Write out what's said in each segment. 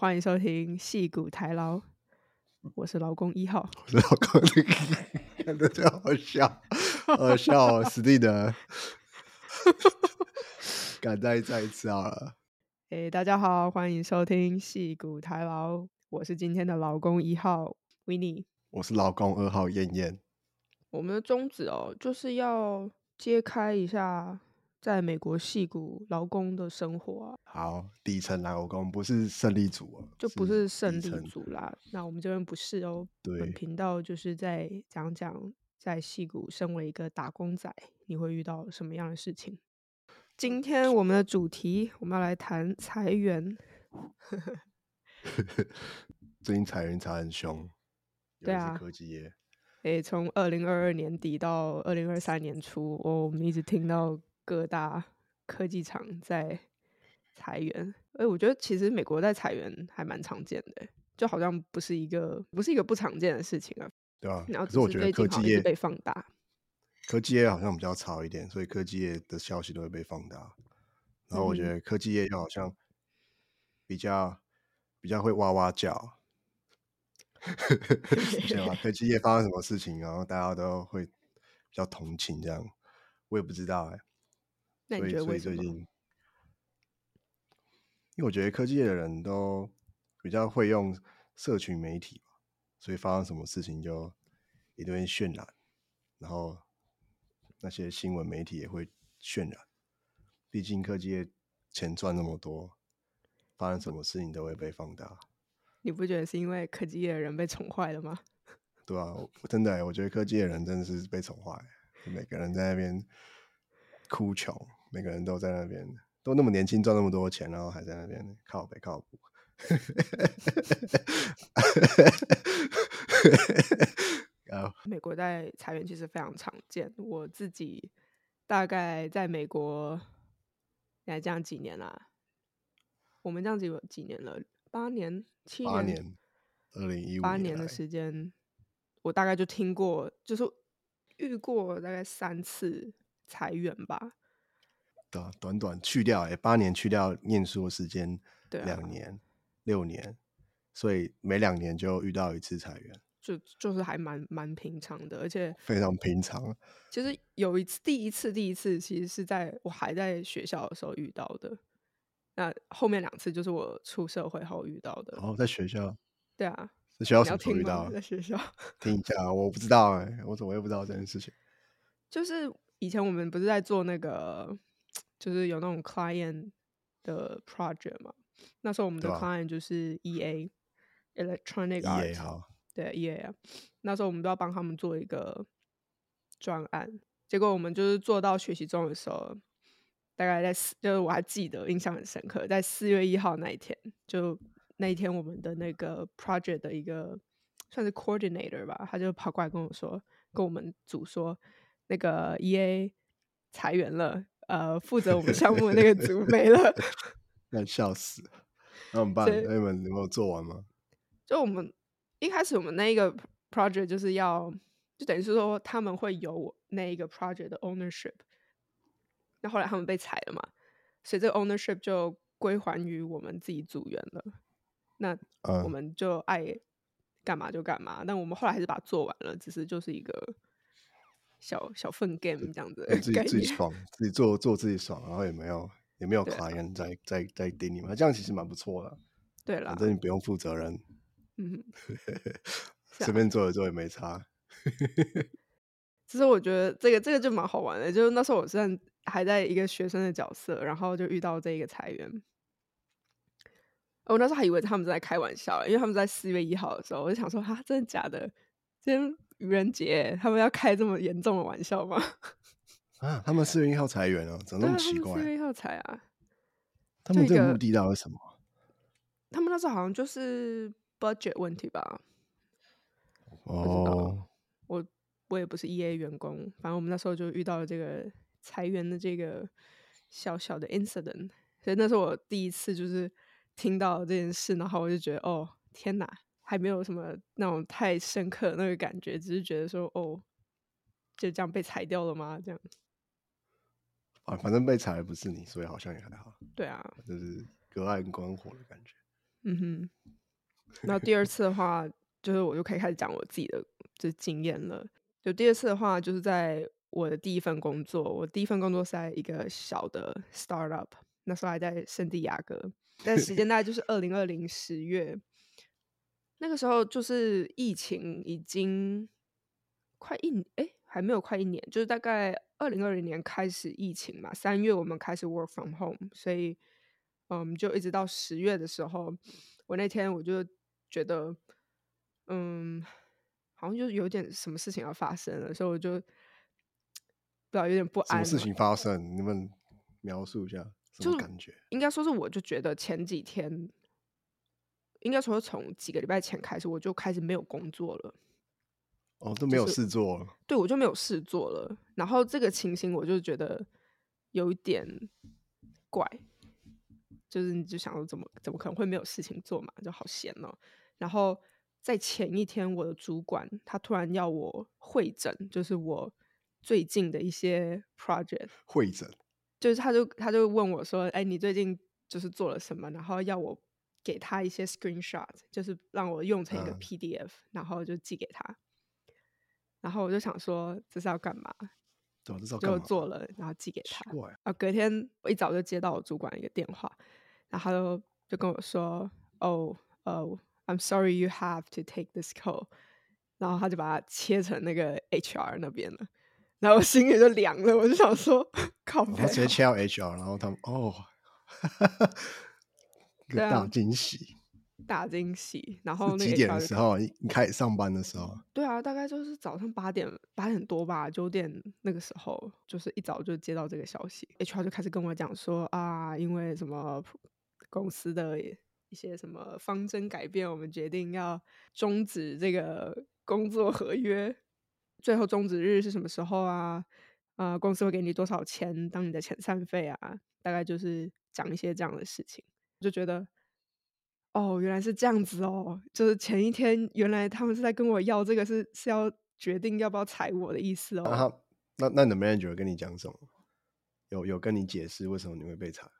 欢迎收听戏骨台劳，我是劳工一号。我是老公，看的真好笑，好笑哦！史蒂德，敢再再一次好了。哎，大家好，欢迎收听戏骨台劳，我是今天的劳工一号 w i n n i e 我是老公二号燕燕。我们的宗旨哦，就是要揭开一下在美国戏骨劳工的生活啊。好，底层劳工不是胜利组啊，就不是胜利组啦。那我们这边不是哦，对本频道就是在讲讲在戏骨身为一个打工仔，你会遇到什么样的事情。今天我们的主题，我们要来谈裁员。最近裁员裁很凶，对啊科技业。诶，从二零二二年底到二零二三年初，我们一直听到各大科技厂在裁员。哎，我觉得其实美国在裁员还蛮常见的，就好像不是一个不是一个不常见的事情啊。对啊、然后可是我觉得科技业被放大。科技业好像比较潮一点，所以科技业的消息都会被放大。然后我觉嗯得科技业又好像比较比较会哇哇叫，你知道吗？科技业发生什么事情，然后大家都会比较同情这样。我也不知道哎、那你所以所觉得为什么？以最近，因为我觉得科技业的人都比较会用社群媒体嘛，所以发生什么事情就一定会渲染，然后那些新闻媒体也会渲染。毕竟科技业钱赚那么多，发生什么事情都会被放大，你不觉得是因为科技业的人被宠坏了吗？对啊、我真的欸、我觉得科技业的人真的是被宠坏，每个人在那边哭穷，每个人都在那边都那么年轻赚那么多钱，然后还在那边靠北靠谱。然后美国在裁员其实非常常见，我自己大概在美国，现在这样几年啦、我们这样子有几年了？八年、七八年，二零一五八年的时间，我大概就听过，就是遇过大概三次裁员吧。短短去掉哎、八年去掉念书的时间，两年、六年，所以每两年就遇到一次裁员，就就是还蛮蛮平常的，而且非常平常。其实有一次，第一次，第一次其实是在我还在学校的时候遇到的。那后面两次就是我出社会后遇到的。然后在学校，对啊，在学校时候遇到啊？在学校，听一下，我不知道哎、我怎么会不知道这件事情？就是以前我们不是在做那个，就是有那种 client 的 project 嘛。那时候我们的 client 就是 EA Electronic 一 Art，也好，对 EA 啊，那时候我们都要帮他们做一个专案，结果我们就是做到学习中的时候，大概在四，就是我还记得，印象很深刻，在四月一号那一天，就那一天我们的那个 project 的一个算是 coordinator 吧，他就跑过来跟我说，跟我们组说，那个 EA 裁员了，呃，负责我们项目的那个组没了。那笑死。那我们办？所以那你们有没有做完吗？就我们一开始我们那一个 project 就是要，就等于是说他们会有那一个 project 的 ownership，那后来他们被裁了嘛，所以这个 ownership 就归还于我们自己组员了。那我嗯，们就爱干嘛就干嘛，但我们后来还是把它做完了，只是就是一个小小份 game 这样子自己。自己爽，自己做做自己爽，然后也没有也没有对啊 client 在在在盯你们，这样其实蛮不错的。对啦反，正你不用负责任，嗯，是随啊便做一做也没差。其实我觉得这个这个就蛮好玩的，就是那时候我算还在一个学生的角色，然后就遇到这一个裁员。我那时候还以为他们在开玩笑，因为他们在四月一号的时候，我就想说，哈，真的假的？今天愚人节，他们要开这么严重的玩笑吗？啊，他们四月一号裁员哦，怎么那么奇怪四？月一号裁啊，他们这个目的到底是什么？他们那时候好像就是 budget 问题吧，哦，我我也不是 EA 员工，反正我们那时候就遇到了这个裁员的这个小小的 incident，所以那是我第一次就是听到这件事，然后我就觉得哦天哪，还没有什么那种太深刻的那个感觉，只是觉得说哦就这样被裁掉了吗？这样啊，反正被裁的不是你，所以好像也还好，对啊，就是隔岸观火的感觉。嗯哼。然后第二次的话，就是我就可以开始讲我自己的这经验了。就第二次的话，就是在我的第一份工作，我第一份工作是在一个小的 startup，那时候还在圣地亚哥，但时间大概就是二零二零十月。那个时候就是疫情已经快一哎还没有快一年，就是大概二零二零年开始疫情嘛，三月我们开始 work from home，所以嗯就一直到十月的时候，我那天我就觉得嗯好像就有点什么事情要发生了，所以我就不知道有点不安。什么事情发生？你们描述一下什么感觉？应该说是我就觉得前几天。应该说，从几个礼拜前开始，我就开始没有工作了。哦，都没有事做了。对，我就没有事做了。然后这个情形，我就觉得有一点怪，就是你就想说，怎么怎么可能会没有事情做嘛？就好闲哦。然后在前一天，我的主管他突然要我会诊，就是我最近的一些 project 会诊，就是他就他就问我说：“哎，你最近就是做了什么？”然后要我。给他一些 screenshot，就是让我用成一个 PDF，然后就寄给他。然后我就想说，这是要干嘛？就做了，然后寄给他。啊，隔天我一早就接到我主管一个电话，然后就就跟我说：“哦，呃，I'm sorry you have to take this call。”然后他就把它切成那个 HR 那边了，然后我心里就凉了。我就想说，靠！他直接切到 HR，然后他们哦。大惊喜，大惊喜。然后那几点的时候？你开始上班的时候？对啊，大概就是早上八点八点多吧，九点那个时候，就是一早就接到这个消息，HR 就开始跟我讲说啊，因为什么公司的一些什么方针改变，我们决定要终止这个工作合约。最后终止日是什么时候啊？啊，公司会给你多少钱当你的遣散费啊？大概就是讲一些这样的事情。就觉得，哦，原来是这样子哦，就是前一天原来他们是在跟我要这个，是是要决定要不要裁我的意思哦。那那你的 manager 跟你讲什么？有有跟你解释为什么你会被裁，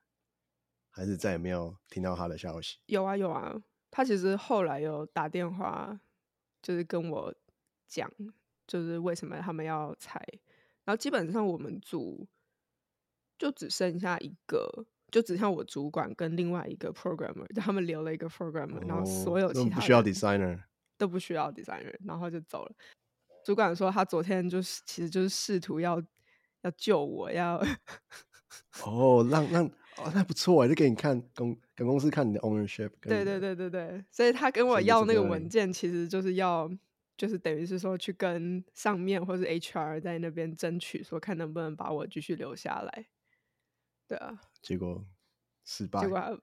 还是再也没有听到他的消息？有啊有啊，他其实后来有打电话，就是跟我讲，就是为什么他们要裁。然后基本上我们组就只剩下一个。就只像我主管跟另外一个 programmer，他们留了一个 programmer，然后所有其他不需要 designer 都不需要 designer，然后就走了。主管说他昨天就是其实就是试图要要救我，要 哦让让哦那不错哎，就给你看公给公司看你的 ownership。对对对对对，所以他跟我要那个文件，其实就是要就是等于是说去跟上面或是 HR 在那边争取，说看能不能把我继续留下来。对啊，结果失败，结果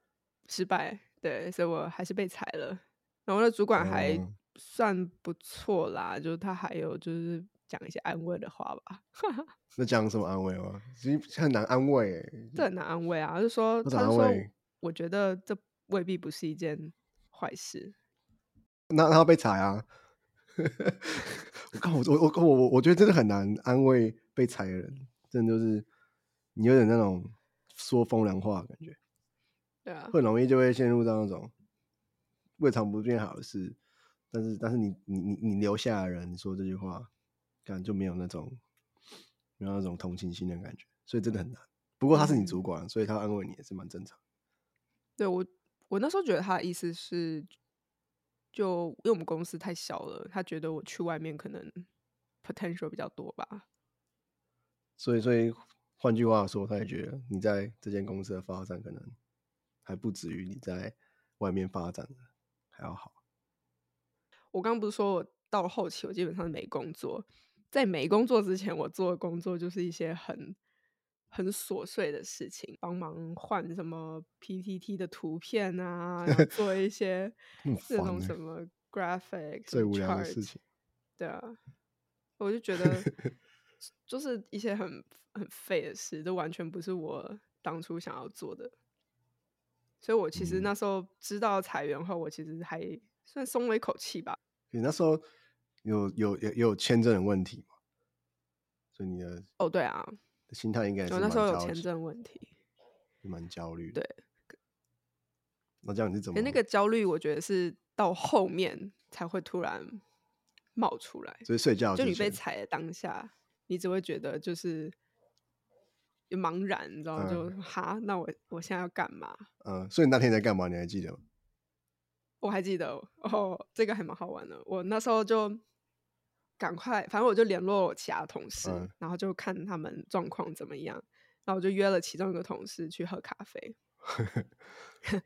失败，对，所以我还是被裁了。然后那主管还算不错啦，就是他还有就是讲一些安慰的话吧。那讲什么安慰吗？其实很难安慰，这很难安慰啊。就说他说，我觉得这未必不是一件坏事。那他被裁啊？我靠，我我我我我觉得真的很难安慰被裁的人，真的就是你有点那种。说风凉话，感觉，对啊，很容易就会陷入到那种未尝不变好的事，但是但是你你你你留下的人说这句话，感觉就没有那种没有那种同情心的感觉，所以真的很难。不过他是你主管，所以他安慰你也是蛮正常。对我我那时候觉得他的意思是，就因为我们公司太小了，他觉得我去外面可能 potential 比较多吧。所以所以。换句话说，他也觉得你在这间公司的发展可能还不止于你在外面发展的还要好。我刚刚不是说我到了后期，我基本上没工作。在没工作之前，我做的工作就是一些很很琐碎的事情，帮忙换什么 PPT 的图片啊，做一些这种什么 graphic 最无聊的事情。对啊，我就觉得 就是一些很。很废的事，都完全不是我当初想要做的，所以我其实那时候知道裁员后，我其实还算松了一口气吧。你那时候有有有有签证的问题吗？所以你的哦，对啊，心态应该是那时候有签证问题，蛮焦虑。对，那这样你是怎么？可那个焦虑，我觉得是到后面才会突然冒出来。所以睡觉就你被踩的当下，你只会觉得就是茫然，你知道吗？就哈，那我我现在要干嘛？嗯，所以你那天在干嘛？你还记得吗？我还记得哦，这个还蛮好玩的。我那时候就赶快，反正我就联络我其他同事，嗯然后就看他们状况怎么样。然后我就约了其中一个同事去喝咖啡。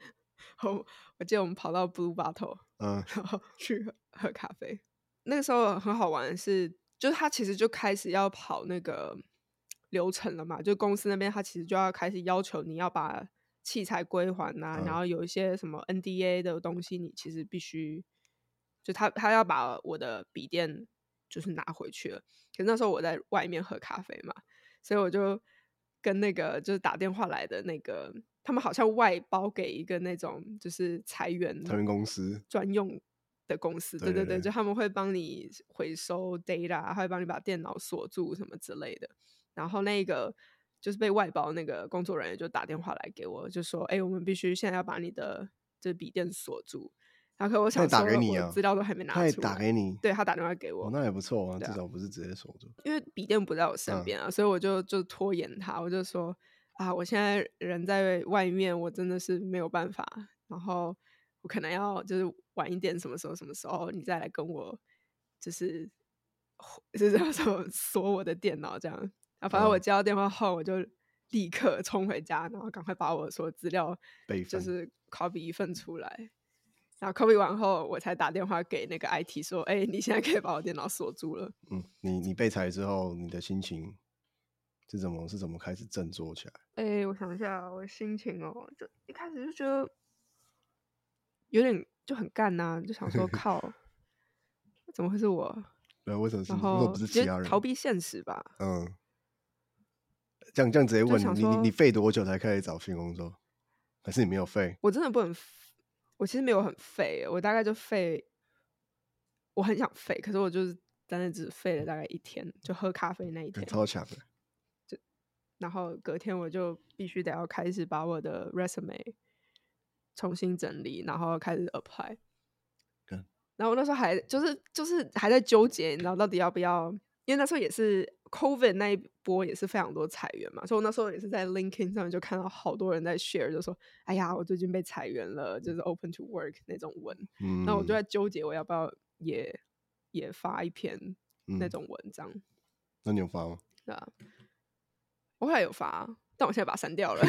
我我记得我们跑到 Blue Bottle，嗯然后去喝喝咖啡。那个时候很好玩的是，就是他其实就开始要跑那个流程了嘛，就公司那边他其实就要开始要求你要把器材归还呐、嗯然后有一些什么 NDA 的东西，你其实必须就他他要把我的笔电就是拿回去了。可是那时候我在外面喝咖啡嘛，所以我就跟那个就是打电话来的那个，他们好像外包给一个那种就是裁员裁员公司专用的公司，对对，对就他们会帮你回收 data，会帮你把电脑锁住什么之类的。然后那个就是被外包那个工作人员就打电话来给我，就说：“哎、我们必须现在要把你的这笔电锁住。”然后可我想说，打给你啊我资料都还没拿出来，他也打给你，对他打电话给我，哦，那也不错啊，啊至少不是直接锁住。因为笔电不在我身嗯边啊，所以我就就拖延他，我就说啊，我现在人在外面，我真的是没有办法，然后我可能要就是晚一点，什么时候什么时候你再来跟我，就是就是叫什么锁我的电脑这样啊，反正我嗯接到电话后，我就立刻冲回家，然后赶快把我所有资料备就是 copy 一份出来。然后 copy 完后，我才打电话给那个 IT 说：“哎、你现在可以把我电脑锁住了。”嗯，你你被裁之后，你的心情是怎么是怎么开始振作起来？哎、我想一下，我心情哦，就一开始就觉得有点就很干呐、就想说 靠，怎么会是我？对啊，为什么是然后不是就其他人？逃避现实吧。嗯，这样这样直接问你，你你你废多久才开始找新工作？还是你没有废？我真的不能我其实没有很废，我大概就废，我很想废，可是我就是真的只废了大概一天，就喝咖啡那一天，超强的，然后隔天我就必须得要开始把我的 resume 重新整理，然后开始 apply 嗯。然后我那时候还就是就是还在纠结，你知道到底要不要？因为那时候也是 COVID 那一波也是非常多裁员嘛，所以我那时候也是在 LinkedIn 上面就看到好多人在 share，就说：“哎呀，我最近被裁员了，就是 open to work 那种文。”嗯，那我就在纠结我要不要也也发一篇那嗯种文章。那你有发吗？对啊，我后来有发，但我现在把它删掉了。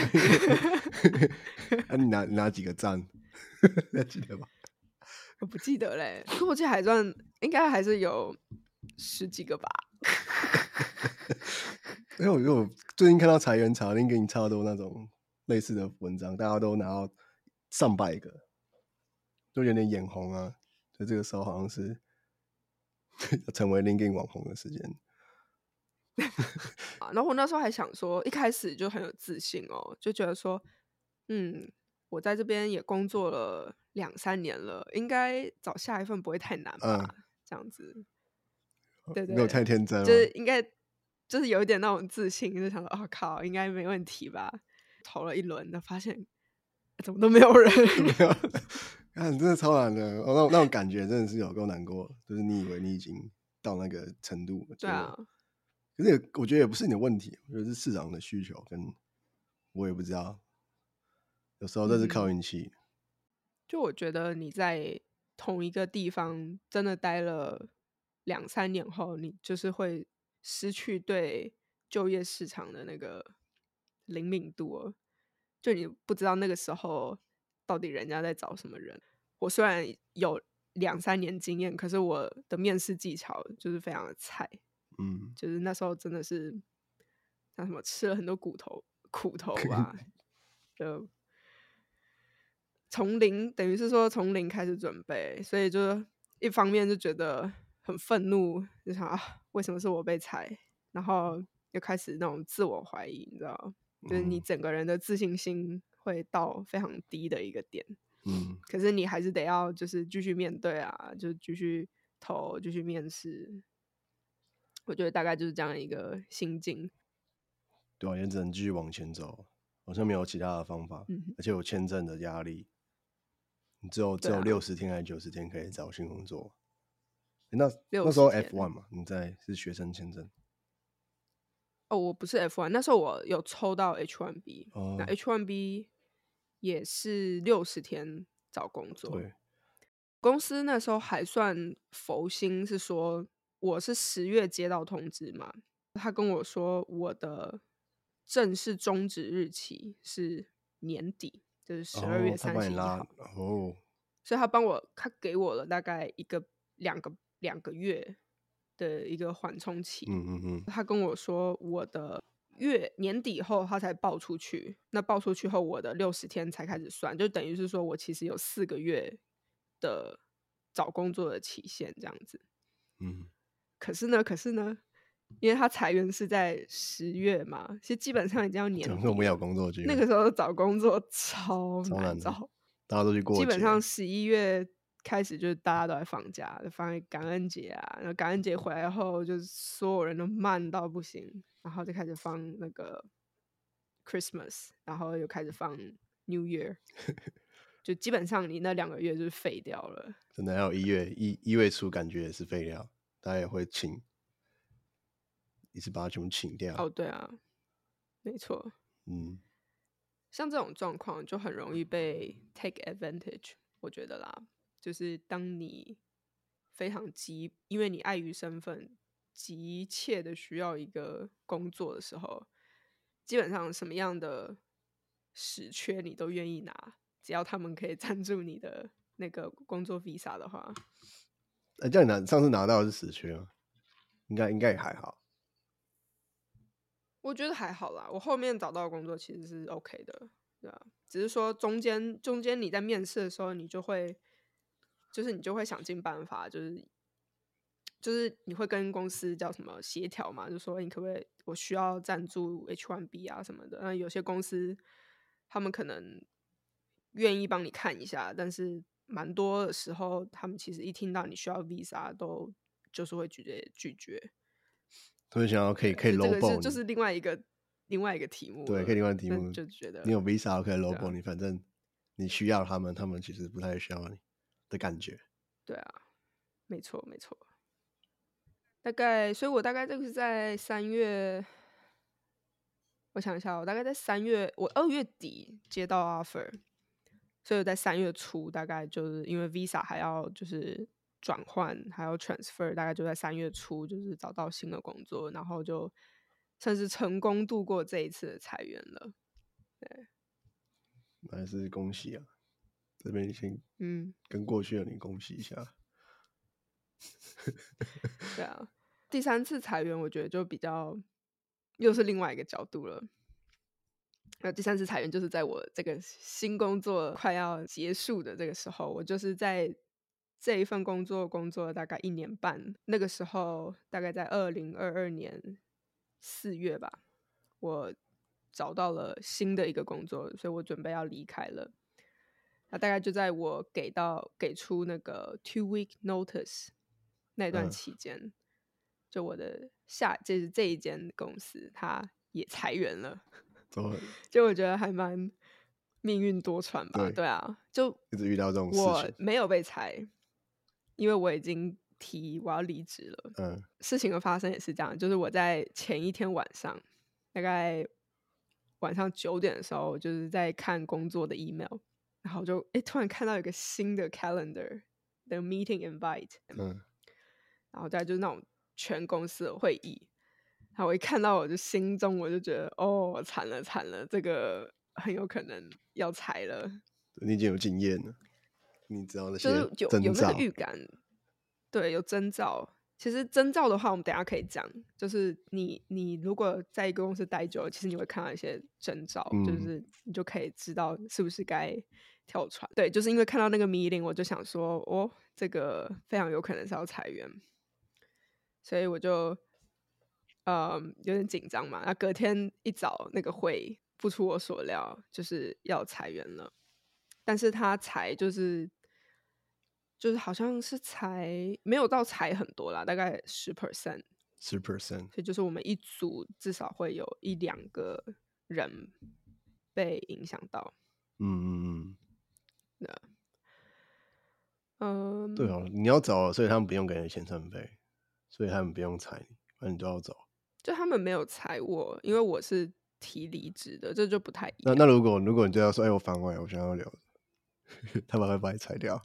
那、你拿你拿几个赞？还记得吧？我不记得嘞，可我记得还算应该还是有十几个吧。因为我觉得我最近看到裁员潮，给你超多那种类似的文章，大家都拿到上百个，都有点眼红啊。就这个时候好像是成为 LinkedIn 网红的时间。啊，然后我那时候还想说，一开始就很有自信哦，就觉得说，嗯，我在这边也工作了两三年了，应该找下一份不会太难吧？这样子，对对没有太天真。就是应该就是有一点那种自信，就想说，哦靠，应该没问题吧？投了一轮，的发现怎么都没有人。没有，看真的超难的，哦、那种那种感觉真的是有够难过，就是你以为你已经到那个程度了，对啊可是我觉得也不是你的问题，我觉得是市场的需求，跟我也不知道，有时候这是靠嗯运气。就我觉得你在同一个地方真的待了两三年后，你就是会失去对就业市场的那个灵敏度哦，就你不知道那个时候到底人家在找什么人。我虽然有两三年经验，可是我的面试技巧就是非常的菜，嗯，就是那时候真的是像什么吃了很多骨头苦头吧，就从零等于是说从零开始准备，所以就一方面就觉得很愤怒，就想啊为什么是我被裁，然后又开始那种自我怀疑，你知道，就是你嗯整个人的自信心会到非常低的一个点。嗯，可是你还是得要就是继续面对啊，就继续投，继续面试。我觉得大概就是这样一个心境。对啊，也只能继续往前走，好像没有其他的方法，嗯，而且有签证的压力，你只有只有六十天还是九十天可以找新工作？诶那那60时候 F one 嘛，你在是学生签证哦，我不是 F one，那时候我有抽到 H one B，、哦那 H one B 也是六十天找工作。对，公司那时候还算佛心，是说我是十月接到通知嘛，他跟我说我的正式终止日期是年底，就是十二月三十一号，哦，所以他帮我，他给我了大概一个两个两个月的一个缓冲期。嗯嗯嗯，他跟我说我的月年底后他才报出去，那报出去后我的六十天才开始算，就等于是说我其实有四个月的找工作的期限这样子。嗯，可是呢，可是呢，因为他裁员是在十月嘛，其实基本上已经要年底根本没有了工作机会，那个时候找工作超超难找，大家都去过节，基本上十一月开始就是大家都在放假，就放感恩节啊，然后感恩节回来后，就是所有人都慢到不行，然后就开始放那个 Christmas，然后又开始放 New Year，就基本上你那两个月就是废掉了。真的还有一月一一月初，感觉也是废料，大家也会请，一次把它全部请掉。哦，对啊，没错，嗯，像这种状况就很容易被 take advantage，我觉得啦，就是当你非常急，因为你碍于身份，急切的需要一个工作的时候，基本上什么样的死缺你都愿意拿，只要他们可以 赞助你的那个工作 visa 的话，哎、叫你拿上次拿到的是死缺吗？应该应该也还好。我觉得还好啦。我后面找到的工作其实是 OK 的，对啊，只是说中间中间你在面试的时候，你就会就是你就会想尽办法，就是就是你会跟公司叫什么协调嘛，就说你可不可以我需要赞助 H1B 啊什么的。那有些公司他们可能愿意帮你看一下，但是蛮多的时候，他们其实一听到你需要 Visa 都就是会拒绝拒绝。所以想要可以可以这 low 个 ball 是就是另外一个另外一个题目了，对，可以另外题目，就觉得你有 visa 可以 ball 你，反正你需要他们，他们其实不太需要你的感觉。对啊，没错没错。大概，所以我大概这个是在三月，我想一下，我大概在三月，我二月底接到 offer，所以在三月初，大概就是因为 visa 还要就是转换，还要 transfer，大概就在三月初就是找到新的工作，然后就算是成功度过这一次的裁员了。对还是恭喜啊！这边先嗯，跟过去的你恭喜一下。对啊，第三次裁员，我觉得就比较又是另外一个角度了。那第三次裁员就是在我这个新工作快要结束的这个时候，我就是在这一份工作工作了大概一年半。那个时候大概在二零二二年四月吧，我找到了新的一个工作，所以我准备要离开了。那大概就在我给到给出那个 two week notice 那段嗯期间，就我的下就是这一间公司，它也裁员了。都就我觉得还蛮命运多舛吧。对对啊，就一直遇到这种事情。我没有被裁，因为我已经提我要离职了。嗯，事情的发生也是这样，就是我在前一天晚上，大概晚上九点的时候，就是在看工作的 email，然后就诶突然看到有个新的 calendar 的 meeting invite，嗯，然后再就是那种全公司的会议，然后我一看到我就心中我就觉得哦惨了惨了，这个很有可能要裁了，你已经有经验了，你知道那些就是有征兆有那个。预感，对，有征兆。其实征兆的话，我们等下可以讲。就是你你如果在一个公司待久了，其实你会看到一些征兆，就嗯是你就可以知道是不是该跳船。对，就是因为看到那个 meeting，我就想说，哦，这个非常有可能是要裁员，所以我就呃有点紧张嘛。那隔天一早那个会不出我所料，就是要裁员了。但是他裁就是就是好像是裁没有到裁很多啦，大概十 percent，十 percent，所以就是我们一组至少会有一两个人被影响到。嗯嗯嗯，对哦，你要走，所以他们不用给你遣散费，所以他们不用裁你，反正你都要走。就他们没有裁我，因为我是提离职的，这就不太一那样。那如果如果你就要说，哎、我反悔，我想要留，他们会把你裁掉。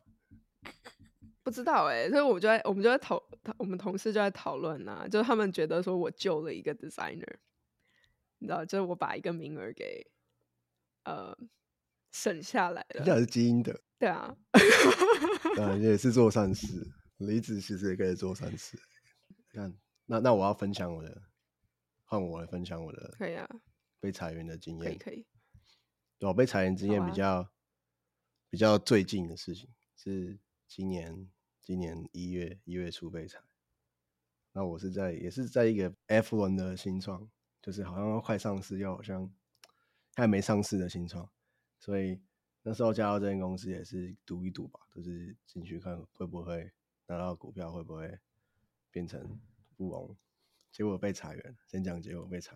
不知道哎、所以我们就在我们就在讨，我们同事就在讨论呐，就是他们觉得说我救了一个 designer，你知道，就是我把一个名额给呃省下来了。那是基因的，对啊，啊，也是做善事。离职其实也可以做善事。看，那那我要分享我的，换我来分享我的可以啊，被裁员的经验。可以可以。对我被裁员经验比较、比较最近的事情是今年今年一月一月初被裁。那我是在也是在一个 F 轮的新创，就是好像要快上市，又好像还没上市的新创，所以那时候加入这间公司也是赌一赌吧，就是进去看会不会拿到股票，会不会变成富翁。结果被裁员，先讲结果被裁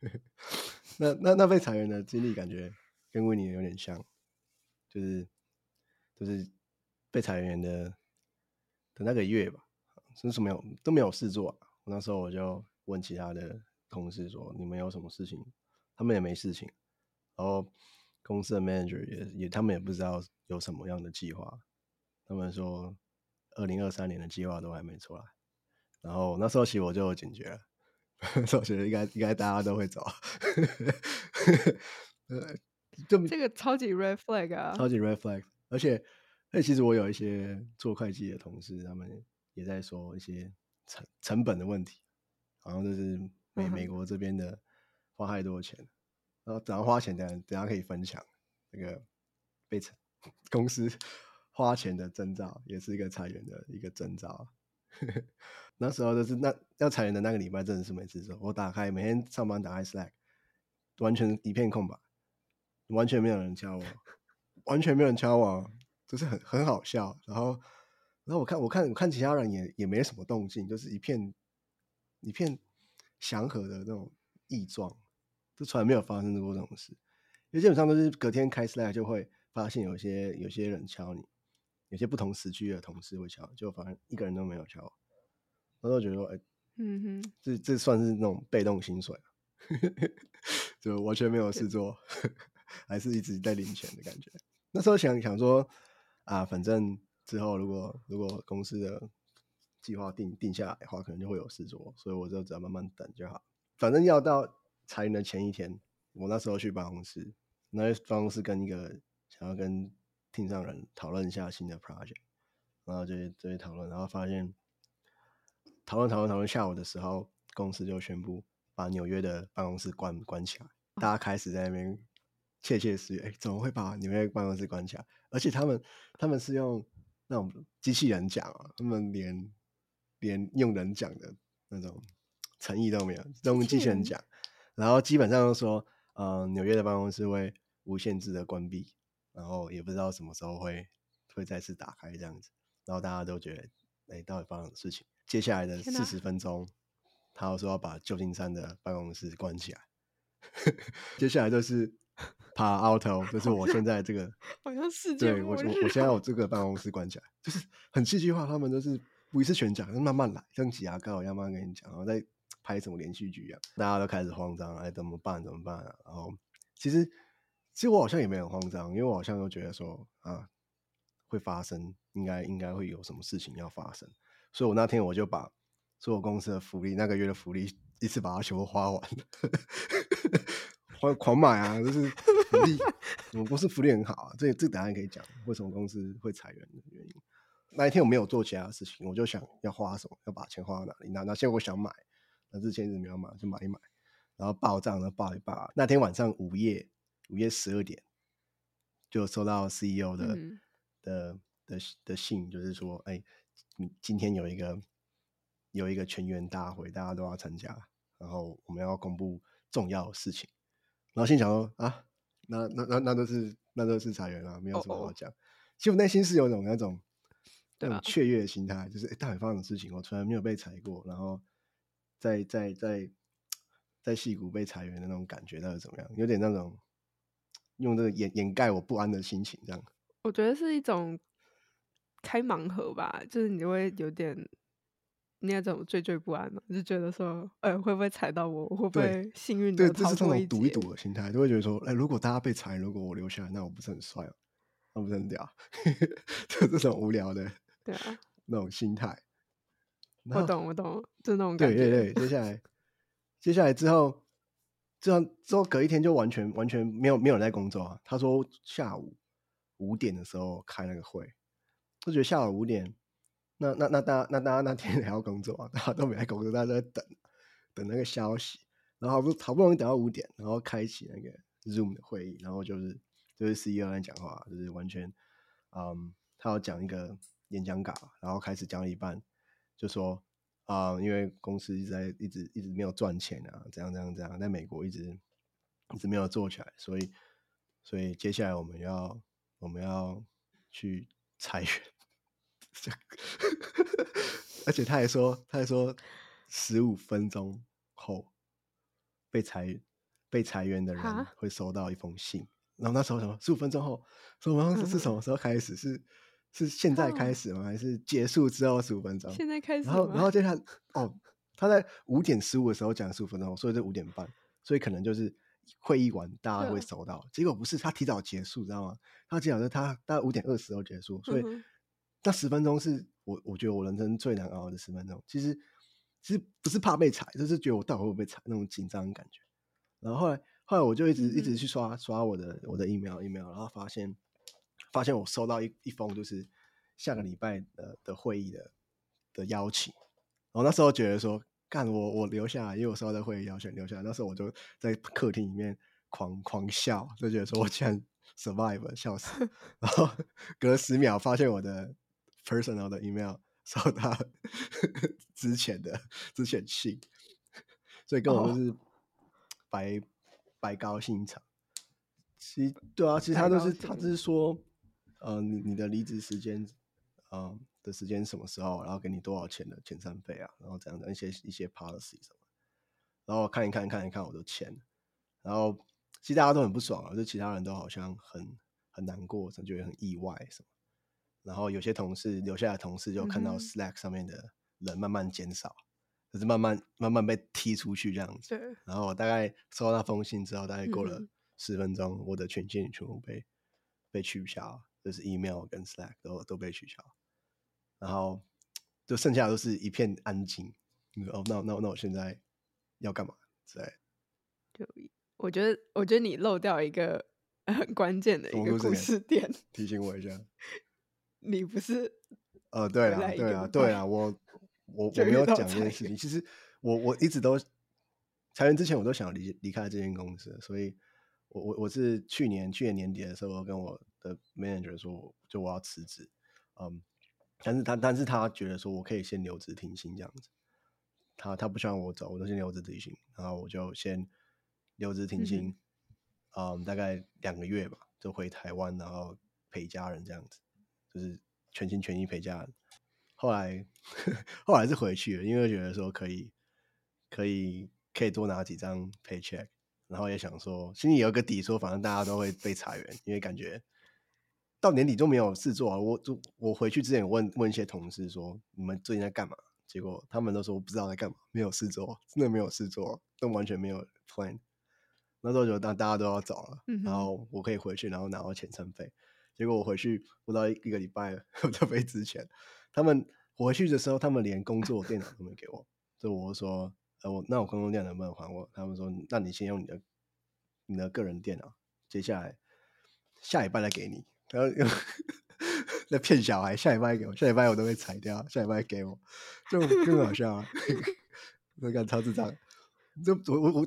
员。那那那被裁员的经历感觉跟维尼有点像，就是就是被裁员的的那个月吧，真是没有都没有事做、啊。那时候我就问其他的同事说：“你们有什么事情？”他们也没事情。然后公司的 manager 也也他们也不知道有什么样的计划。他们说二零二三年的计划都还没出来。然后那时候其实我就有警觉了，那时候我觉得应该应该大家都会走。呃，就这个超级 red flag 啊！超级 red flag。而且，而且其实我有一些做会计的同事，他们也在说一些成成本的问题，好像就是美美国这边的花太多钱，然后等下花钱，等下等下可以分享那个被裁公司花钱的征兆，也是一个裁员的一个征兆。那时候就是那要裁员的那个礼拜，真的是没事做。我打开每天上班打开 Slack，完全一片空白，完全没有人敲我，完全没有人敲我，就是很很好笑。然后，然后我看我看我看其他人也也没什么动静，就是一片一片祥和的那种异状，就从来没有发生过这种事。因为基本上都是隔天开 Slack 就会发现有些有些人敲你，有些不同时区的同事会敲，就反正一个人都没有敲我。然后我觉得说，哎、嗯哼，这这算是那种被动薪水啊，就完全没有事做，还是一直在领钱的感觉。那时候想想说啊，反正之后如果如果公司的计划定定下来的话，可能就会有事做，所以我就只要慢慢等就好。反正要到裁员的前一天，我那时候去办公室，那办公室跟一个想要跟听上人讨论一下新的 project，然后就就去讨论，然后发现。讨论讨论讨论，下午的时候，公司就宣布把纽约的办公室关关起来。大家开始在那边窃窃私语：“哎，怎么会把纽约办公室关起来？”而且他们他们是用那种机器人讲啊，他们连连用人讲的那种诚意都没有，都用机器人讲。然后基本上都说，呃，纽约的办公室会无限制的关闭，然后也不知道什么时候会会再次打开这样子。然后大家都觉得，哎，到底发生什么事情？接下来的四十分钟，他说要把旧金山的办公室关起来。接下来就是爬 auto，就是我现在这个，好像世界对我我我现在我这个办公室关起来，就是很戏剧化。他们都是不一次全讲，慢慢来，像挤牙膏一样慢慢跟你讲，然后再拍什么连续剧一样，大家都开始慌张，哎，怎么办？怎么办啊？然后其实其实我好像也没有很慌张，因为我好像都觉得说啊，会发生，应该应该会有什么事情要发生。所以我那天我就把所有公司的福利，那个月的福利一次把它全部花完，狂 狂买啊！就是福利，我们公司福利很好啊。这这等下可以讲为什么公司会裁员的原因。那一天我没有做其他事情，我就想要花什么，要把钱花到哪里。那那现在我想买，那之前一直没有买，就买一买。然后报账呢报一报。那天晚上午夜午夜十二点，就收到 CEO 的、嗯的的的信，就是说，哎，你今天有一个有一个全员大会，大家都要参加，然后我们要公布重要的事情。然后心想说啊，那那那那都是那都是裁员啊，没有什么哦哦好讲。其实我内心是有种那种那种雀跃的心态，就是哎，到底发生什么事情？我从来没有被裁过，然后在在在在戏骨被裁员的那种感觉到底怎么样？有点那种用这个掩掩盖我不安的心情，这样。我觉得是一种开盲盒吧，就是你会有点那种惴惴不安嘛，就觉得说，哎，会不会踩到我？我会不会幸运对，的这是逃脱一那种赌一？赌的心态，就会觉得说，哎，如果大家被踩，如果我留下来，那我不是很帅哦，那不是很屌？就这种无聊的对啊，那种心态。我懂，我懂，就那种感觉。对对对，接下来接下来之后，这样之后隔一天就完全完全没有没有人在工作啊。他说下午五点的时候开那个会，我觉得下午五点，那那那大家那大家那天 还要工作啊，大家都没来工作，大家都在等等那个消息，然后好不好不容易等到五点，然后开启那个 Zoom 的会议，然后就是就是 CEO 在讲话，就是完全嗯，他要讲一个演讲稿，然后开始讲一半，就说啊、因为公司一直在一直一直没有赚钱啊，怎样怎样怎样，在美国一直一直没有做起来，所以所以接下来我们要我们要去裁员，这个 而且他还说他还说十五分钟后被裁被裁员的人会收到一封信，然后那时候什么十五分钟后，十五分钟是是什么时候开始？是是现在开哦始吗？还是结束之后十五分钟？现在开始然后，然后接下来哦，他在五点十五的时候讲十五分钟，所以是五点半，所以可能就是会议完大家会收到。结果不是，他提早结束，知道吗？他提早是他大概五点二十后结束，所以嗯那十分钟是我我觉得我人生最难熬的十分钟。其实其实不是怕被踩，就是觉得我到底会不会被裁那种紧张的感觉。然后后来后来我就一直、一直去刷刷我的我的 email email，然后发现发现我收到一一封就是下个礼拜的的会议的的邀请。然后那时候觉得说，干我我留下来，因为我收到的会议邀请留下来。那时候我就在客厅里面狂狂笑，就觉得说我竟然 survive 了，笑死。然后隔十秒发现我的 personal 的 email 收到之前的之前信，所以根本哦就是白、白高兴一场。其实对啊，其实他都是他只是说，呃，你你的离职时间，呃的时间什么时候，然后给你多少钱的遣散费啊，然后怎样的一些一些 policy 什么，然后看一看看一看我都签了，然后其实大家都很不爽啊，就其他人都好像很很难过，甚至觉得很意外什么。然后有些同事留下来的同事就看到 Slack 上面的人慢慢减少，就是慢慢慢慢被踢出去这样子。对，然后我大概收到那封信之后，大概过了嗯十分钟，我的权限全部被被取消，就是 email 跟 Slack 都都被取消，然后就剩下的都是一片安静。你说哦，那那那我现在要干嘛？之类的就我觉得，我觉得你漏掉一个很关键的什一个故事事点，提醒我一下。你不是呃，对啦，回来一对啦，个礼拜对啊，我我我没有讲这件事情。其实我我一直都裁员之前，我都想离离开这间公司，所以我我我是去年去年年底的时候跟我的 manager 说，就我要辞职，嗯，但是他但是他觉得说我可以先留职停薪这样子，他他不希望我走，我就先留职停薪，然后我就先留职停薪，嗯，大概两个月吧，就回台湾，然后陪家人这样子，就是全心全意陪家人。后来 后来是回去了，因为觉得说可以可以可以多拿几张 paycheck，然后也想说心里有个底，说反正大家都会被裁员，因为感觉到年底都没有事做啊。我就我回去之前问问一些同事说你们最近在干嘛，结果他们都说我不知道在干嘛，没有事做，真的没有事做，都完全没有 plan。那时候就当大家都要走了，嗯然后我可以回去，然后拿到遣散费。结果我回去不到一一个礼拜了，我就被之前他们我回去的时候，他们连工作电脑都没给我，所以我就说，呃，我那我工作电脑能不能还我？他们说，那你先用你的你的个人电脑，接下来下礼拜再给你。然后又 在骗小孩，下礼拜给我，下礼拜我都会裁掉，下礼拜给我，就更好笑啊！我感超智障，就我我我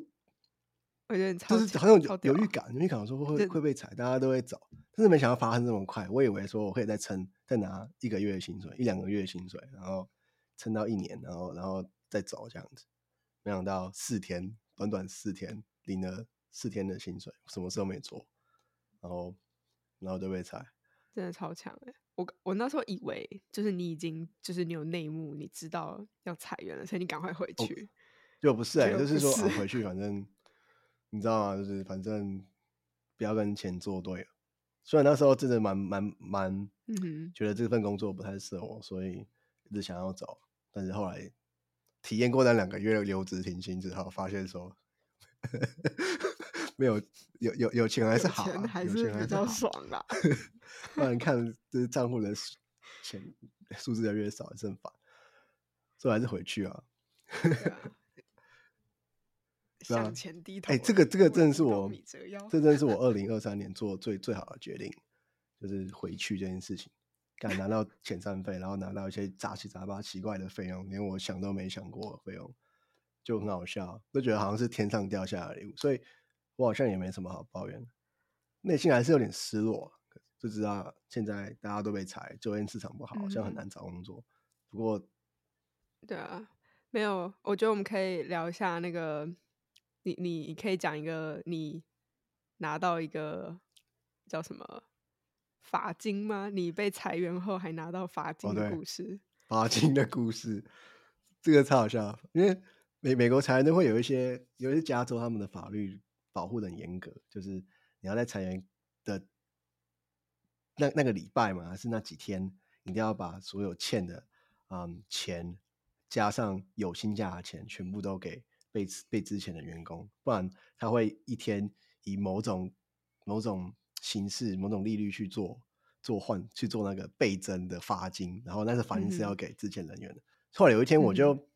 我觉得你超就是好像有有预感，有预感说会这会被裁，大家都会走，但是没想到发生这么快。我以为说我可以再撑，再拿一个月的薪水，一两个月的薪水，然后撑到一年，然后然后再走这样子。没想到四天，短短四天领了四天的薪水，什么事都没做，然后然后就被裁。真的超强哎、我我那时候以为就是你已经就是你有内幕，你知道要裁员了，所以你赶快回哦去。就不是哎、就是说啊，回去反正你知道吗？就是反正不要跟钱作对了，虽然那时候真的蛮蛮蛮，嗯哼，觉得这份工作不太适合我，所以一直想要走。但是后来体验过那两个月的留职停薪之后，发现说没有有有有钱还是好、啊，有钱还有是比较爽 啦。不然看这 账户的钱数字越来越少，也是很烦。所以还是回去啊。对啊向前低头哎、了。这个这个为真的是我这真的是我二零二三年做最最好的决定，就是回去这件事情。敢拿到遣散费，然后拿到一些杂七杂八奇怪的费用，连我想都没想过的费用，就很好笑，就觉得好像是天上掉下来的礼物，所以我好像也没什么好抱怨的，内心还是有点失落，就知道现在大家都被裁，就业市场不好，好像很嗯难找工作。不过对啊，没有，我觉得我们可以聊一下那个，你你可以讲一个你拿到一个叫什么罚金吗？你被裁员后还拿到罚金的故事。罚金的故事，这个超好笑，因为美美国裁员都会有一些，有一些加州他们的法律保护的很严格，就是你要在裁员的那那个礼拜嘛，还是那几天，一定要把所有欠的嗯钱加上有薪假的钱，全部都给被被之前的员工，不然他会一天以某种某种形式、某种利率去做做换去做那个倍增的罚金，然后那个罚金是要给之前人员的。后来有一天，我嗯就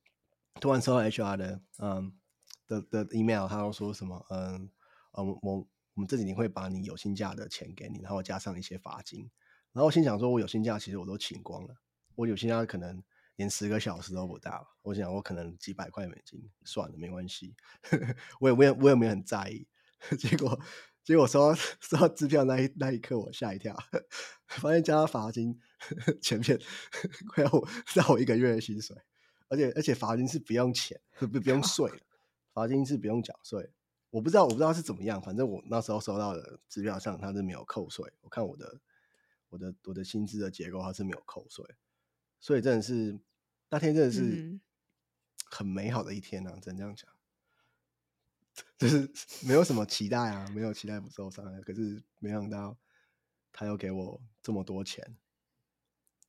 突然收到 HR 的嗯的的 email，他又说什么嗯嗯我我们这几年会把你有薪假的钱给你，然后加上一些罚金。然后我心想说，我有薪假其实我都请光了，我有薪假可能连十个小时都不到。我想我可能几百块美金，算了，没关系，我也我也我也没有很在意。结果结果收到收到支票那一那一刻，我吓一跳，发现加上罚金，前面快要我让我一个月的薪水，而且而且罚金是不用钱，不不不用税的，罚金是不用缴税。我不知道我不知道是怎么样，反正我那时候收到的支票上它是没有扣税。我看我的我的我的薪资的结构它是没有扣税，所以真的是那天真的是嗯很美好的一天啊，只能这样讲。就是没有什么期待啊，没有期待不受伤害，可是没想到他又给我这么多钱，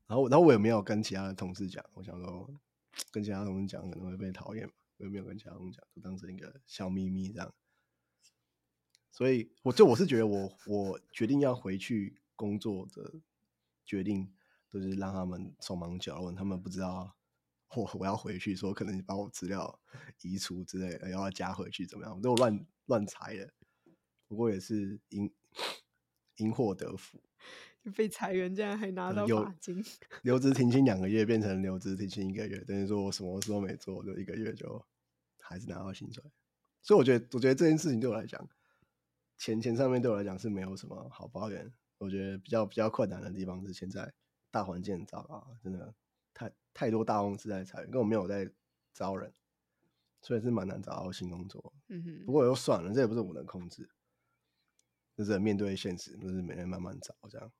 然后然后我也没有跟其他的同事讲，我想说跟其他同事讲可能会被讨厌嘛，我也没有跟其他同事讲，就当成一个小秘密这样。所以我就我是觉得我我决定要回去工作的决定，就是让他们手忙脚乱，他们不知道我我要回去，说可能把我资料移除之类的，然后要加回去怎么样，我都乱乱裁的。不过也是因因祸得福，被裁员，竟然还拿到罚金。留职停薪两个月变成留职停薪一个月，等于说我什么事都没做，就一个月就还是拿到薪水。所以我觉得，我觉得这件事情对我来讲，钱钱上面对我来讲是没有什么好抱怨。我觉得比较比较困难的地方是现在大环境很糟糕，真的太太多大公司在裁员，根本没有在招人，所以是蛮难找到新工作。嗯哼，不过又算了，这也不是我能控制，就是面对现实，就是每天慢慢找这样。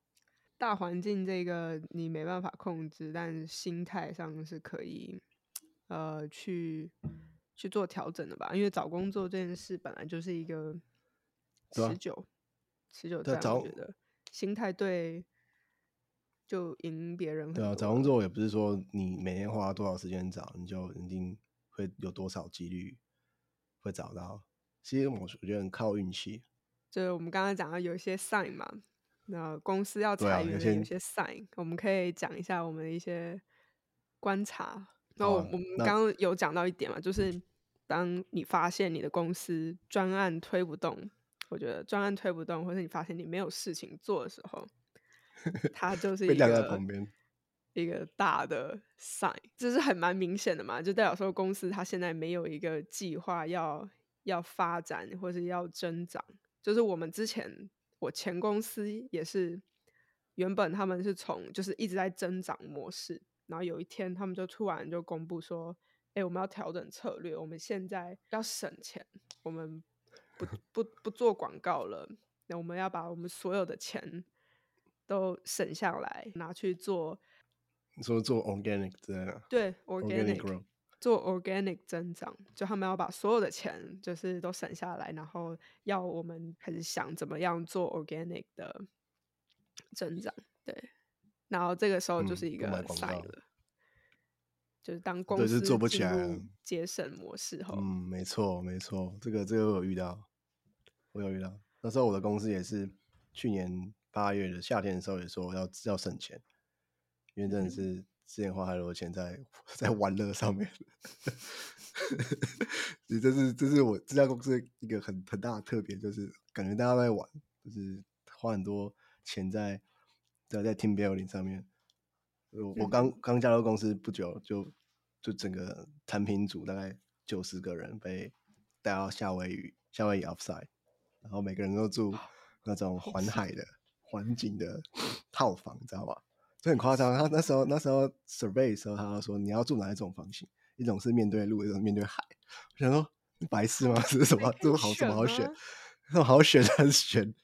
大环境这个你没办法控制，但心态上是可以呃去去做调整的吧。因为找工作这件事本来就是一个持久、持久战，我觉得心态对就赢别人对啊，找工作也不是说你每天花多少时间找，你就一定会有多少几率会找到。其实我我觉得很靠运气。就是我们刚刚讲到有一些 sign 嘛，那公司要裁员的有些 sign，我们可以讲一下我们的一些观察。那我们刚刚有讲到一点嘛，就是当你发现你的公司专案推不动，我觉得专案推不动，或者你发现你没有事情做的时候，它就 是一个旁边一个大的 sign，这是很蛮明显的嘛，就代表说公司它现在没有一个计划要要发展或是要增长。就是我们之前我前公司也是，原本他们是从就是一直在增长模式，然后有一天他们就突然就公布说，哎、我们要调整策略，我们现在要省钱，我们不 不不做广告了，那我们要把我们所有的钱都省下来，拿去做你说做 organic 之类的对 organic 做 organic 增长，就他们要把所有的钱就是都省下来，然后要我们开始想怎么样做 organic 的增长。对，然后这个时候就是一个嗯都买广 sign 告了，就是当公对就是司做不起来节省模式后，嗯，没错，没错，这个这个我有遇到，我有遇到。那时候我的公司也是去年八月的夏天的时候也说要要省钱，因为真的嗯是之前花太多钱在 在玩乐上面。其实这是这是我这家公司一个很很大的特别，就是感觉大家都在玩，就是花很多钱在在在 team building 上面。我我刚刚加入公司不久，就就整个产品组大概九十个人被带到夏威夷夏威夷 offside，然后每个人都住那种环海的环境的套房，你知道吗？就很夸张。他那时候那时候 survey 的时候，他就说你要住哪一种房型？一种是面对路，一种是面对海。我想说你白痴吗？这是什么？这么好这么好选啊？这么好选？但是选，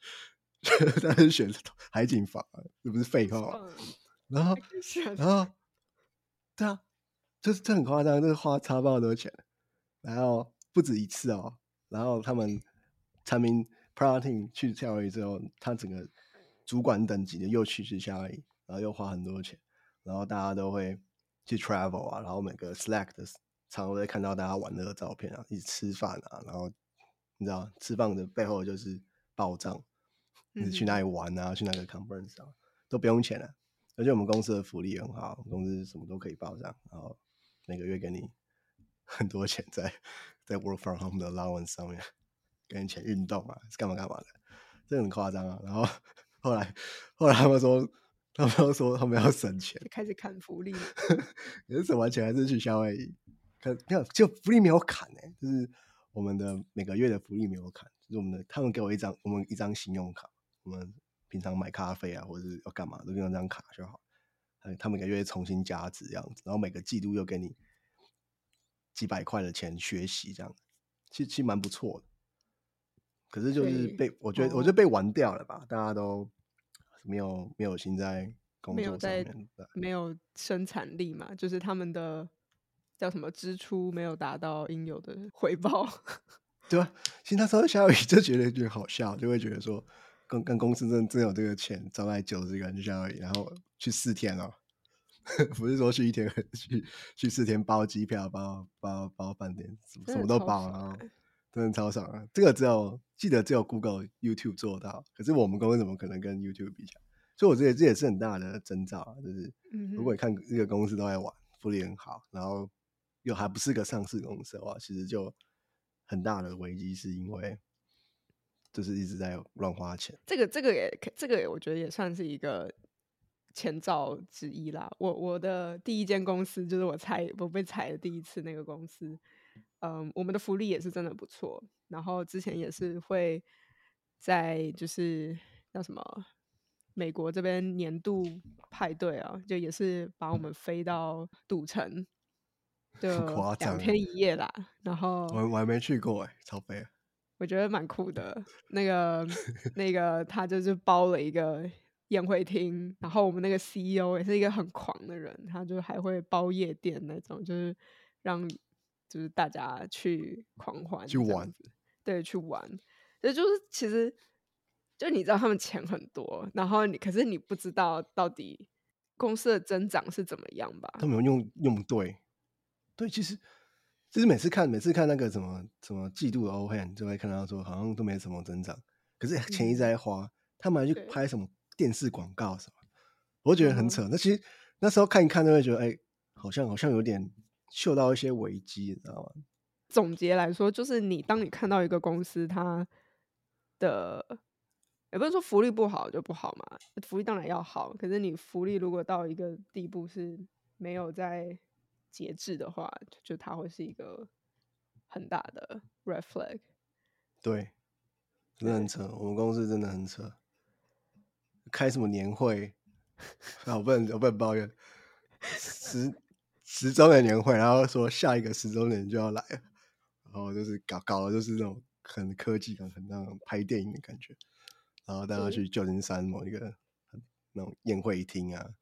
但是选海景房啊，这不是废话吗？嗯，然后 然后，对啊，就是这很夸张，就是花超爆多钱，然后不止一次哦。然后他们产品 team 去夏威夷之后，他整个主管等级的又去去夏威夷，然后又花很多钱，然后大家都会去 travel 啊，然后每个 Slack 的常常会看到大家玩乐的照片啊，一起吃饭啊，然后你知道吃饭的背后就是报账，你去哪里玩啊，去哪个 conference 啊，都不用钱了。而且我们公司的福利也很好，我们公司什么都可以报账，然后每个月给你 很多钱在在 work from home 的 allowance 上面，给你钱运动啊，是干嘛干嘛的，这很夸张啊。然后后来后来他们说，他们都说他们要省钱，开始砍福利了，可是省完钱还是去夏威夷，可没有就福利没有砍哎、就是我们的每个月的福利没有砍，就是我们的他们给我一张我们一张信用卡，我们平常买咖啡啊或者是要干嘛都用那张卡就好，他他每个月重新加值这样子，然后每个季度又给你几百块的钱学习这样，其实其实蛮不错的。可是就是被我觉得、我哦觉得被玩掉了吧，大家都没有没有心在工作上在面，对没有生产力嘛，就是他们的叫什么支出没有达到应有的回报。对啊，其实那时候夏雨就觉得觉得好笑，就会觉得说，跟跟公司真真有这个钱招待九十个人去夏威夷，然后去四天哦，不是说去一天，去去四天包机票、包包包饭店，什么什么都包，爽然后欸真的超爽啊！这个只有记得只有 Google、YouTube 做到，可是我们公司怎么可能跟 YouTube 比起来？所以我觉得这也是很大的征兆啊，就是如果你看这个公司都在玩，福利很好，然后又还不是个上市公司的话，其实就很大的危机，是因为就是一直在乱花钱。这个这个也可这个我觉得也算是一个前兆之一啦。我我的第一间公司就是我裁我被裁的第一次那个公司，嗯，我们的福利也是真的不错。然后之前也是会在就是叫什么美国这边年度派对啊，就也是把我们飞到赌城，就两天一夜啦。然后我我还没去过哎、超飞啊！我觉得蛮酷的。那个那个他就是包了一个宴会厅，然后我们那个 CEO 也是一个很狂的人，他就还会包夜店那种，就是让就是大家去狂欢去玩对，去玩。这就是其实就你知道他们钱很多，然后你可是你不知道到底公司的增长是怎么样吧？他们有用用对，对，其实其实每次看每次看那个什么什么季度的 O N，就会看到说好像都没什么增长，可是钱一直在花，他们还去拍什么电视广告什么，我觉得很嗯扯。那其实那时候看一看，就会觉得哎、好像好像有点嗅到一些危机，你知道吗？总结来说，就是你当你看到一个公司它的，也不是说福利不好就不好嘛，福利当然要好，可是你福利如果到一个地步是没有在节制的话，就它会是一个很大的 red flag。对，真的很扯。我们公司真的很扯，开什么年会啊？我不能我不能抱怨，十十周年年会，然后说下一个十周年就要来了，然后就是搞搞的就是那种很科技感、很那种拍电影的感觉，然后大家去旧金山某一个很那种宴会厅啊，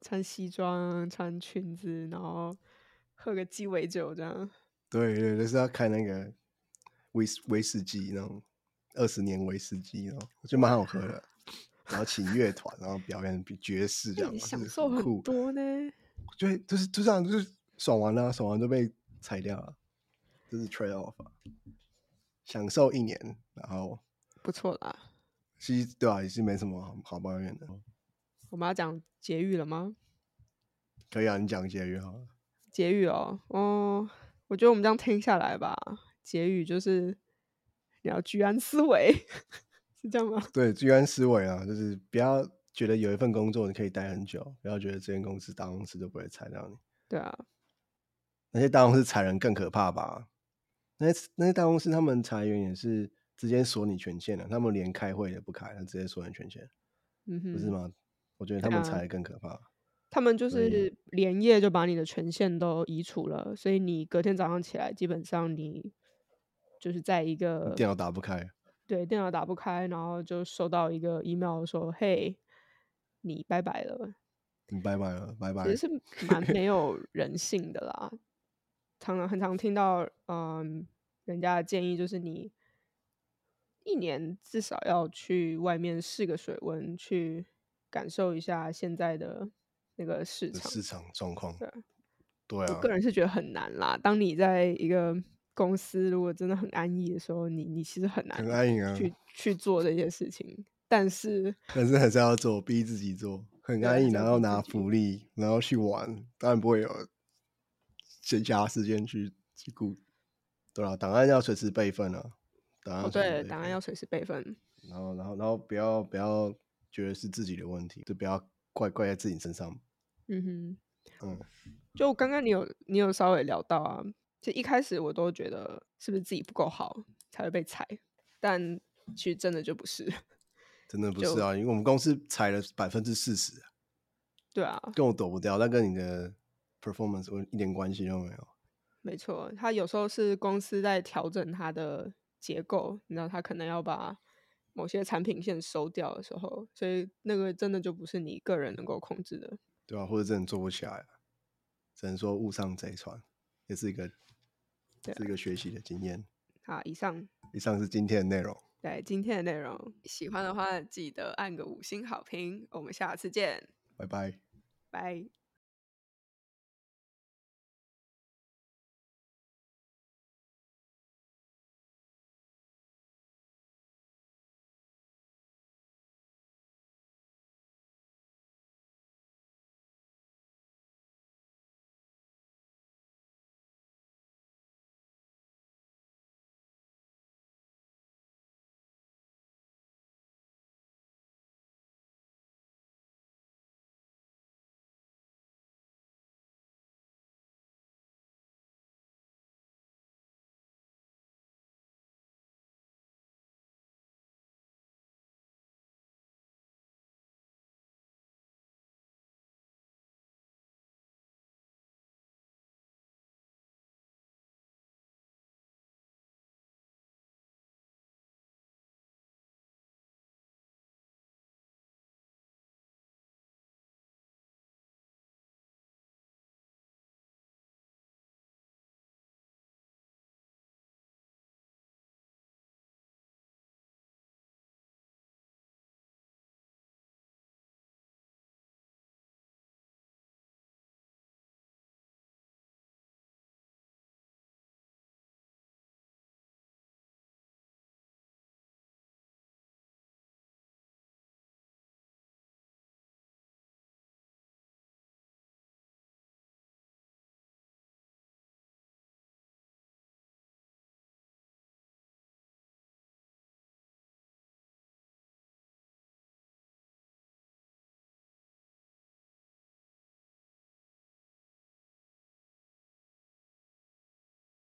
穿西装、穿裙子，然后喝个鸡尾酒这样。对对，就是要开那个威士威士忌那种二十年威士忌，然后我觉得蛮好喝的。然后请乐团，然后表演比爵士这样，你享受很。多呢。就会就是就这样，就是爽完了，爽完就被裁掉了，就是 trade off 啊。享受一年，然后不错啦。其实对啊，也是没什么好好抱怨的。我们要讲节育了吗？可以啊，你讲节约好了。节育哦，哦，我觉得我们这样听下来吧，节育就是你要居安思危，是这样吗？对，居安思危啊，就是不要觉得有一份工作你可以待很久，不要觉得这间公司大公司都不会裁掉你。对啊，那些大公司裁人更可怕吧？那些那些大公司他们裁员也是直接锁你权限的，他们连开会也不开，他直接锁你权限，嗯哼，不是吗？我觉得他们才更可怕。他们就是连夜就把你的权限都移除了，所以你隔天早上起来，基本上你就是在一个电脑打不开，对电脑打不开，然后就收到一个 email 说：“嘿，你拜拜了。你拜拜了，拜”拜其。实是蛮没有 人性的啦。常常很常听到，嗯，人家的建议就是你一年至少要去外面试个水温，去感受一下现在的那个市场。市场状况对，对啊我个，人是觉得很难啦。当你在一个公司如果真的很安逸的时候，你你其实很难很安逸啊，去去做这些事情。但是，但是还是要做，逼自己做，很安逸，然后拿福利，然后去玩，当然不会有闲暇时间去去顾。对啊，档案要随时备份啊，档案对，档案要随时备份。然后，然后，然后不要不要觉得是自己的问题，就不要怪怪在自己身上。嗯哼，嗯，就刚刚你有你有稍微聊到啊，就一开始我都觉得是不是自己不够好才会被裁，但其实真的就不是。真的不是啊，因为我们公司裁了百分之四十，对啊，跟我躲不掉，但跟你的 performance 我一点关系都没有。没错，他有时候是公司在调整它的结构，你知道，他可能要把某些产品线收掉的时候，所以那个真的就不是你个人能够控制的。对啊、或者真的做不起来，只能说误上贼船，也是一个，是一个学习的经验。好，以上以上是今天的内容，对今天的内容，喜欢的话记得按个五星好评，我们下次见，拜拜。拜。